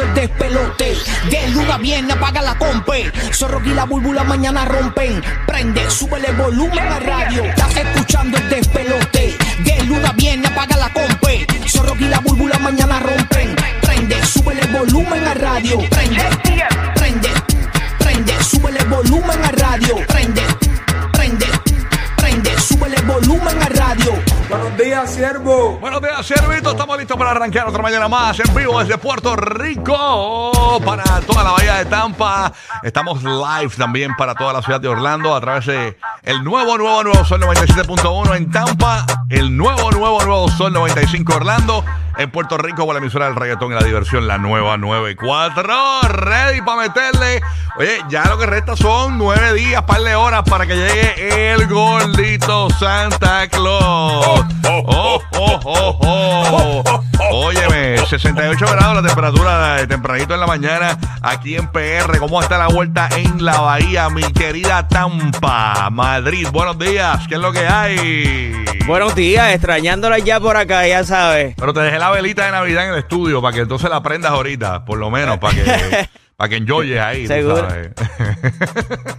el despelote. De luna viene, apaga la compe. Zorro y la búlbula mañana rompen. Prende, súbele el volumen a radio. Estás escuchando el despelote. De luna viene, apaga la compe. Zorro y la búlbula mañana rompen. Prende, súbele el volumen a radio. Prende, prende, prende, súbele el volumen a radio. Prende, siervo. Buenos días, Servito. Estamos listos para arrancar otra mañana más en vivo desde Puerto Rico para toda la bahía de Tampa. Estamos live también para toda la ciudad de Orlando a través de el nuevo, nuevo, nuevo Sol 97.1 en Tampa, el nuevo, nuevo, nuevo Sol 95 Orlando. En Puerto Rico, por la emisora del reggaetón y la diversión, la nueva 94. Ready para meterle. Oye, ya lo que resta son nueve días, par de horas para que llegue el gordito Santa Claus. Oh, oh, oh, oh. Óyeme, 68 grados la temperatura de tempranito en la mañana aquí en PR. ¿Cómo está la vuelta en la bahía, mi querida Tampa, Madrid? Buenos días, ¿qué es lo que hay? Buenos días, extrañándola ya por acá, ya sabes. Pero te dejé la velita de Navidad en el estudio para que entonces la prendas ahorita, por lo menos, para que, para que enjoyes ahí. Seguro. sabes.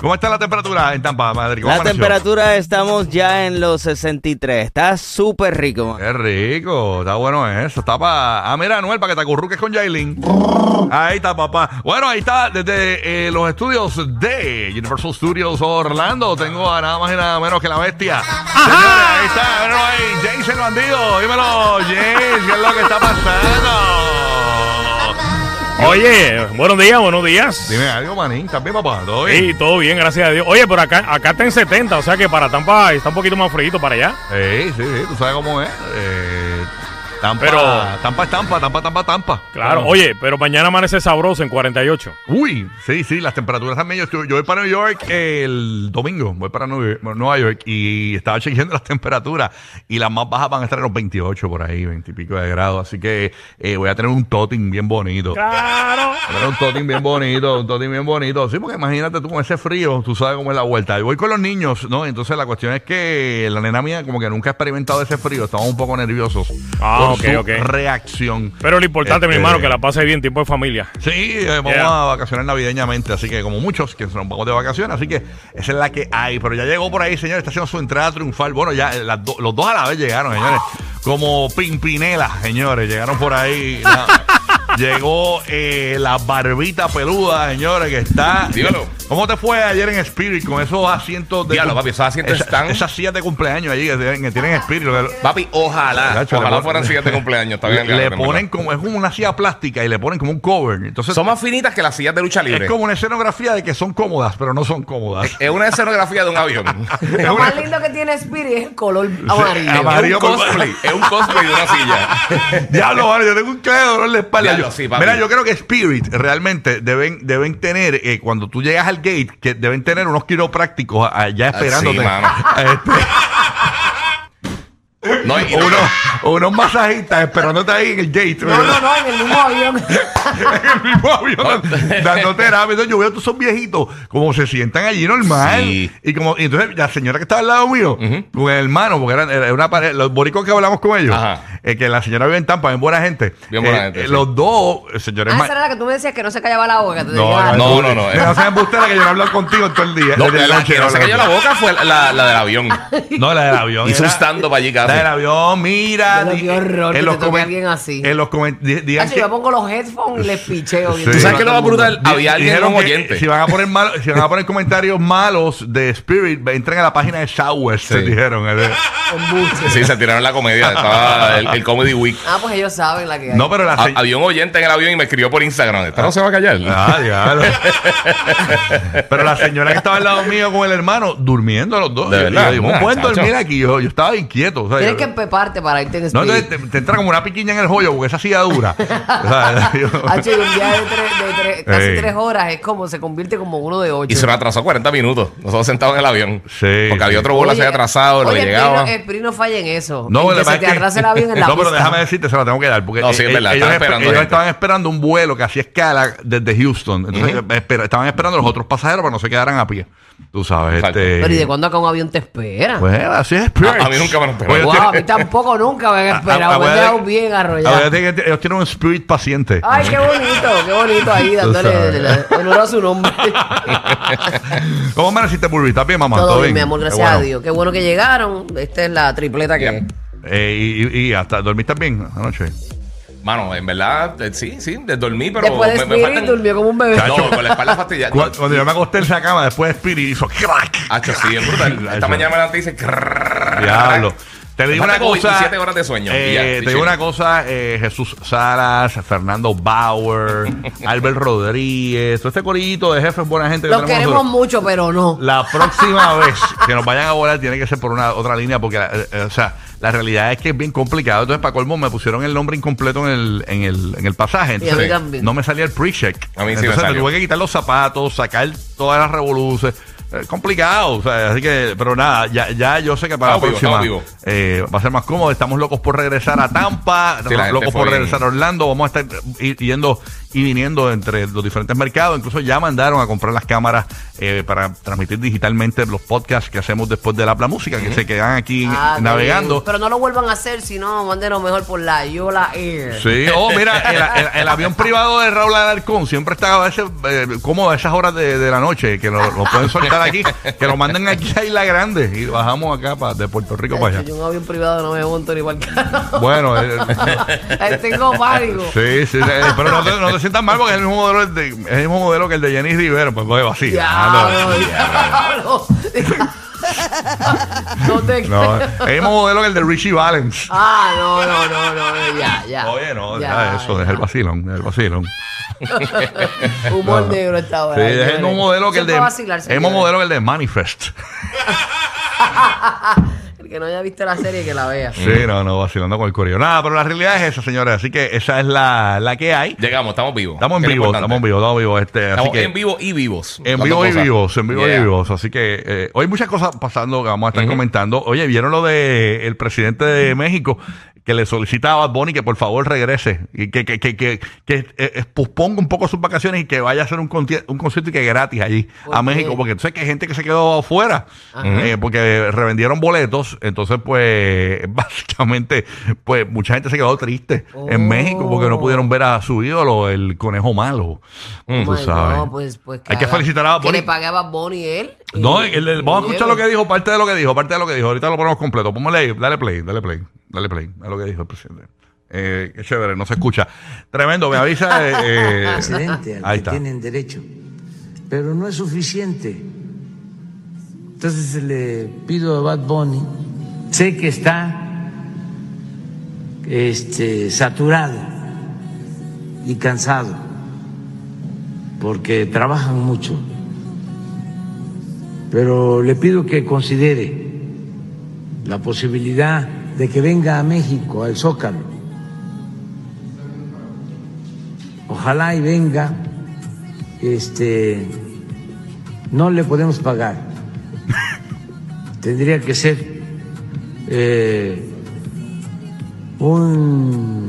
¿Cómo está la temperatura en Tampa, Madrid? ¿Cómo La amaneció? temperatura estamos ya en los 63. Está súper rico, man. Qué rico, está bueno eso. Está para. Ah, mira, Anuel, para que te acurruques con Jailin. Ahí está, papá. Bueno, ahí está, desde eh, los estudios de Universal Studios Orlando. Tengo a nada más y nada menos que la bestia. Señores, ahí está, James el bandido. Dímelo, James, ¿qué es lo que está pasando? Oye, buenos días, buenos días. Dime algo, manín. ¿Estás bien, papá? ¿Todo bien? Sí, todo bien, gracias a Dios. Oye, pero acá, acá está en 70, o sea que para Tampa está un poquito más frío para allá. Sí, sí, sí. Tú sabes cómo es. Eh, Tampa, Pero- Tampa es Tampa, Tampa, Tampa, Tampa. Claro, oye, pero mañana amanece sabroso en 48. Uy, sí, sí, las temperaturas. Yo, estoy- yo voy para New York el domingo, voy para Nueva Nueva York y estaba chequeando las temperaturas y las más bajas van a estar en los 28 por ahí, 20 y pico de grados. Así que eh, voy a tener un toting bien bonito. Claro. Voy a tener un toting bien bonito, un toting bien bonito. Sí, porque imagínate tú con ese frío, tú sabes cómo es la vuelta. Yo voy con los niños, ¿no? Entonces la cuestión es que la nena mía como que nunca ha experimentado ese frío, estamos un poco nerviosos Ah, por su reacción. Pero lo importante, mi Este, hermano, que la pase bien, tiempo de familia. Sí, eh, vamos Yeah. a vacacionar navideñamente, así que como muchos que nos vamos de vacaciones, así que esa es la que hay. Pero ya llegó por ahí, señores, está haciendo su entrada triunfal. Bueno, ya eh, do- los dos a la vez llegaron, señores. Como Pimpinela, señores, llegaron por ahí. Llegó eh, la barbita peluda, señores, que está. Dígalo. ¿Cómo te fue ayer en Spirit con esos asientos de. Diablo, papi, esos asientos esa- están- Esas sillas de cumpleaños allí que tienen, que tienen Spirit. lo que- Papi, ojalá. Gacho, ojalá fueran sillas de cumpleaños. Está bien, le, en ponen como. Es como una silla plástica y le ponen como un cover. Entonces. Son más finitas que las sillas de lucha libre. Es como una escenografía de que son cómodas, pero no son cómodas. Es una escenografía de un avión. Lo una- más lindo que tiene Spirit es el color amarillo. ama- Amarillo es un cosplay. es un cosplay de una silla. Diablo, vale, yo tengo un claro dolor de espalda. Sí, papi. mira, yo creo que Spirit realmente deben, deben tener, eh, cuando tú llegas al gate, que deben tener unos quiroprácticos allá esperándote. sí, mano. Este, No, y- unos, unos masajistas esperándote ahí en el gate. No, no, no, en el mismo avión. en el mismo avión dando terapia. Entonces yo veo a todos esos viejitos como se sientan allí normal. Sí. Y como y entonces la señora que estaba al lado mío, con el hermano, porque eran, era una pareja, los boricos que hablamos con ellos, eh, que la señora vive en Tampa, bien buena gente. Bien buena Eh, gente, eh, sí. Los dos, eh, señores Ah, esa era la que tú me decías que no se callaba la boca. te no, no, no, no, no embustera que yo no he hablado contigo todo el día. No, la, noche que no se cayó la boca fue la, la del avión. No, la del avión. Hizo era- un stand-up allí casi. La del avión, mira. Qué horror que te toque comen- alguien así. En los que- yo pongo los headphones y les picheo. Sí. ¿Tú sabes a lo el mundo. brutal? Había alguien, Dijeron un que oyente. Si van, a poner mal- si van a poner comentarios malos de Spirit, entren a la página de Showers, Sí. dijeron. eh. Sí, se tiraron la comedia. Estaba el, el Comedy Week. Ah, pues ellos saben la que hay. No, pero la Ha- se- había un oyente en el avión y me escribió por Instagram. ¿Esta no se va a callar? Ah, diablo. Pero la señora que estaba al lado mío con el hermano, durmiendo los dos. De Yo- verdad, yo digo, ¿cómo ah, pueden chacho. dormir aquí? Yo, yo estaba inquieto. o sea, Tienes yo- que empeparte para irte no, entonces te, te entra como una piquiña en el joyo porque esa silla dura. O sea, yo- Hacho, y un día de, tres, de tres- casi Ey. tres horas es como se convierte como uno de ocho. Y se nos atrasó 40 minutos. Nosotros sentados en el avión. Sí, Porque había otro vuelo, se había atrasado, lo oye, el llegaba. Pri no- El Pri no falla en eso. No, en que se te el avión en la No, pero pista. déjame decirte, se la tengo que dar. Porque No, sí, es eh, verdad, ellos, estaban esper- esperando ellos gente. estaban esperando un vuelo que hacía escala desde Houston. Entonces, estaban esperando los otros pasajeros para no se quedaran a pie. Tú sabes, este. Pero ¿y de cuándo acá un avión te espera? Pues así es A, a mí nunca me lo esperó. Oye, wow, a mí tampoco nunca. Que habían esperado. Ah, Me han acuérdate- dejado bien arrollado. Acuérdate que ellos tienen un spirit paciente. Ay, qué bonito, qué bonito ahí, dándole honor a su nombre. ¿Cómo me naciste, Burby? ¿Estás bien, mamá? Todo bien, mi amor, gracias bueno. a Dios. Qué bueno que llegaron. Esta es la tripleta que. Eh, y, y- y hasta dormiste bien anoche. Mano, en verdad, eh, sí, sí, de dormir, pero Después de me, me faltan- durmió como un bebé. No, con la espalda fastidiada. Cu- Cuando yo me acosté en esa cama, después de Spirit hizo crack. Hacho, sí, es brutal. Esta mañana me levanté y dice... Diablo. Te digo Me una cosa. 27 horas de sueño. eh, ya, te digo una cosa. eh, Jesús Salas, Fernando Bauer, Albert Rodríguez, todo este corillito de jefes buena gente que Los tenemos queremos nosotros. mucho, pero no. La próxima vez que nos vayan a volar tiene que ser por una otra línea porque, eh, o sea, la realidad es que es bien complicado. Entonces, para colmo, me pusieron el nombre incompleto en el, en el, en el pasaje. Y a mí Entonces, también. no me salía el pre-check. A mí sí me Entonces, salió. tuve que quitar los zapatos, sacar todas las revoluciones. Eh, complicado, o sea, así que, pero nada, ya, ya yo sé que para Estamos la vivos, próxima eh, va a ser más cómodo. Estamos locos por regresar a Tampa, Sí, estamos locos por bien. regresar a Orlando. Vamos a estar yendo y viniendo entre los diferentes mercados. Incluso ya mandaron a comprar las cámaras eh, para transmitir digitalmente los podcasts que hacemos después de la, música, que se quedan aquí Ah, navegando. bien. Pero no lo vuelvan a hacer, sino mándenlo mejor por la Yola Air. Sí, oh, mira, el, el- el avión privado de Raúl Alarcón siempre está a veces eh, como a esas horas de, de la noche, que lo, lo pueden soltar aquí, que lo manden aquí a Isla Grande y bajamos acá pa- de Puerto Rico para allá. Yo un avión privado no me monto ni igual carajo. Bueno, eh, Tengo pánico. sí, sí, eh, pero no te, no te sientas mal porque es el mismo modelo, de- es el mismo modelo que el de Jenny Rivera, pues coge vacío. Diablo, diablo. No te No, es el mismo modelo que el de Richie Valens. Ah, no, no, no, no, ya, ya. Oye, no, Ya, deja eso, deja el ya. vacilón, deja el vacilón. Humor No. negro esta hora. Sí, es el mismo modelo que el de. Siempre vacilar, el mismo señores. modelo que el de Manifest. El que no haya visto la serie, que la vea. Sí, no, no, vacilando con el correo. Nada, pero la realidad es esa, señores. Así que esa es la, la que hay. Llegamos, estamos vivos. Estamos en es vivo, importante. estamos en vivo, estamos en vivo. Este, así Estamos que, en vivo y vivos. En vivo y cosas. vivos, en vivo Yeah. y vivos. Así que eh, hoy hay muchas cosas pasando que vamos a estar comentando. Oye, ¿vieron lo de el presidente de México que le solicita a Bad Bunny que por favor regrese y que, que, que, que, que, eh, eh, posponga un poco sus vacaciones y que vaya a hacer un, un concierto y que gratis allí ¿Por a? México? Porque sabes que hay gente que se quedó afuera eh, porque revendieron boletos. Entonces, pues, básicamente, pues mucha gente se quedó triste en Oh. México porque no pudieron ver a su ídolo, el conejo malo. Oh tú sabes. Pues, pues, Hay que felicitar a Bad Que Bunny. le pague a Bad Bunny él. No, el- el- vamos a escuchar lo que dijo, parte de lo que dijo, parte de lo que dijo. Ahorita lo ponemos completo. Póngale ahí, dale play, dale play, dale play a lo que dijo el presidente. Eh, qué chévere, no se escucha. Tremendo, me avisa. eh, eh, accidente al ahí que está. tienen derecho. Pero no es suficiente. Entonces le pido a Bad Bunny, sé que está este, saturado y cansado, porque trabajan mucho, pero le pido que considere la posibilidad de que venga a México, al Zócalo. Ojalá y venga, este, no le podemos pagar. Tendría que ser eh, un-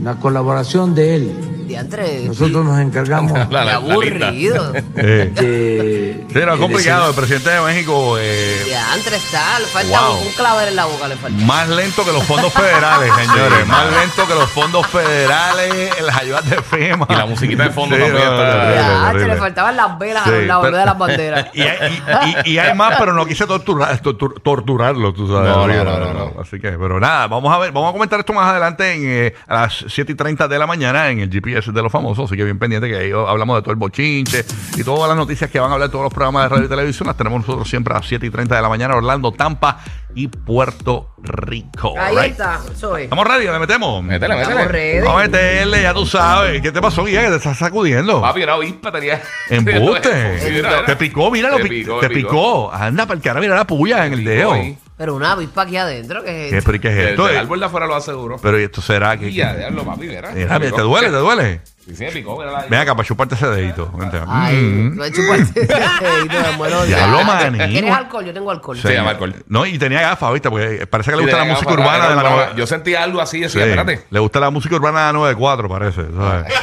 una colaboración de él. Diantre, Nosotros nos encargamos La- aburrido. Eh, de... sí, no, es complicado. El presidente de México, eh, Diantre está, le falta Wow. un, un clavel en la boca, le falta. más lento que los fondos federales, señores. más lento que los fondos federales, las ayudas de FEMA. Y la musiquita de fondo Sí, también no, está- terrible. le faltaban las velas Sí, a los lados de las banderas. Y hay, y- y- y hay más, pero no quise torturar, tortur- torturarlo, tú sabes. No, no, no, no, no. Así que, pero nada, vamos a ver, vamos a comentar esto más adelante en, eh, a las 7 y 30 de la mañana en el GPS de los famosos. Así que bien pendiente que ahí hablamos de todo el bochinche y todas las noticias que van a hablar todos los programas de radio y televisión. Las tenemos nosotros siempre a las 7 y 30 de la mañana, Orlando, Tampa y Puerto Rico. Ahí right? está, es. ¿Estamos ready? ¿Le metemos? Métele, métele. Vamos a meterle, ya tú sabes. ¿Qué te pasó, Guía? Que te estás sacudiendo. Papi, era avispa, tenía. Embuste. Sí, Te picó, mira, lo Te pi- picó, te te picó. Anda, para el cara, mira la puya en el dedo. Pero una avispa aquí adentro, que ¿Qué, pero, ¿qué es El, esto? el Eh, árbol de afuera lo aseguro. Pero ¿y esto será que. Ya, déjalo, papi, mira. Mira, ¿te duele? ¿Te duele? Sí, sí, me picó, Ven acá para chuparte ese dedito. Ay, Mm. no he chupado ese dedito, me muero de- Diablo, maní. ¿Quieres alcohol? Yo tengo alcohol. Se llama alcohol. No, y tenía gafas, ¿viste? Porque parece que le Sí, gusta la música urbana de la. Yo sentí algo así, decía, Sí, espérate. Le gusta la música urbana de la 94, parece. ¿sabes?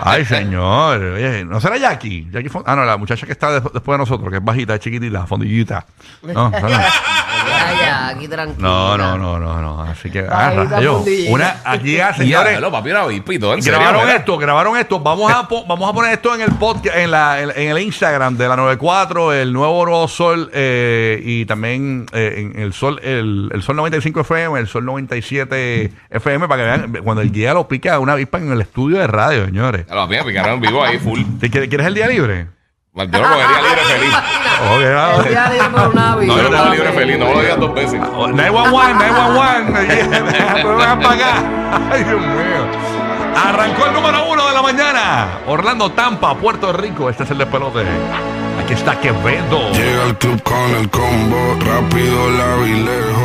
Ay, señor. Oye, ¿no será Jackie? Jackie Fon- ah, no, la muchacha que está de- después de nosotros, que es bajita, es chiquitita, fondillita. No, no, no. Ya, ya, aquí tranquilo. No, no, no, no, no. Así que, ah, está rayos. fundilla. Una, aquí ya, Ya, señores. lo papi era obispo y todo, en serio, Grabaron esto, grabaron esto. Vamos a, po- vamos a poner esto en el podcast, en, la, en, en el Instagram de la 94, el nuevo Nuevo Sol eh, y también eh, en el Sol, el, el Sol 95 FM, el Sol 97 FM, para que vean cuando el guía lo pica una avispa en el estudio de radio, señores. Ya lo papi, me picaron en vivo ahí, full. ¿Te- ¿Quieres quieres el día libre? Yo lo cogería libre feliz. Ok, vamos. El día libre por una No, yo lo cojo libre feliz, no me lo digas dos veces. 911, 911. Pero vengan para acá. Ay, Dios mío. Arrancó el número uno de la mañana. Orlando, Tampa, Puerto Rico. Este es el despelote. Aquí está Quevedo. Llega al club con el combo, rápido la vi lejos.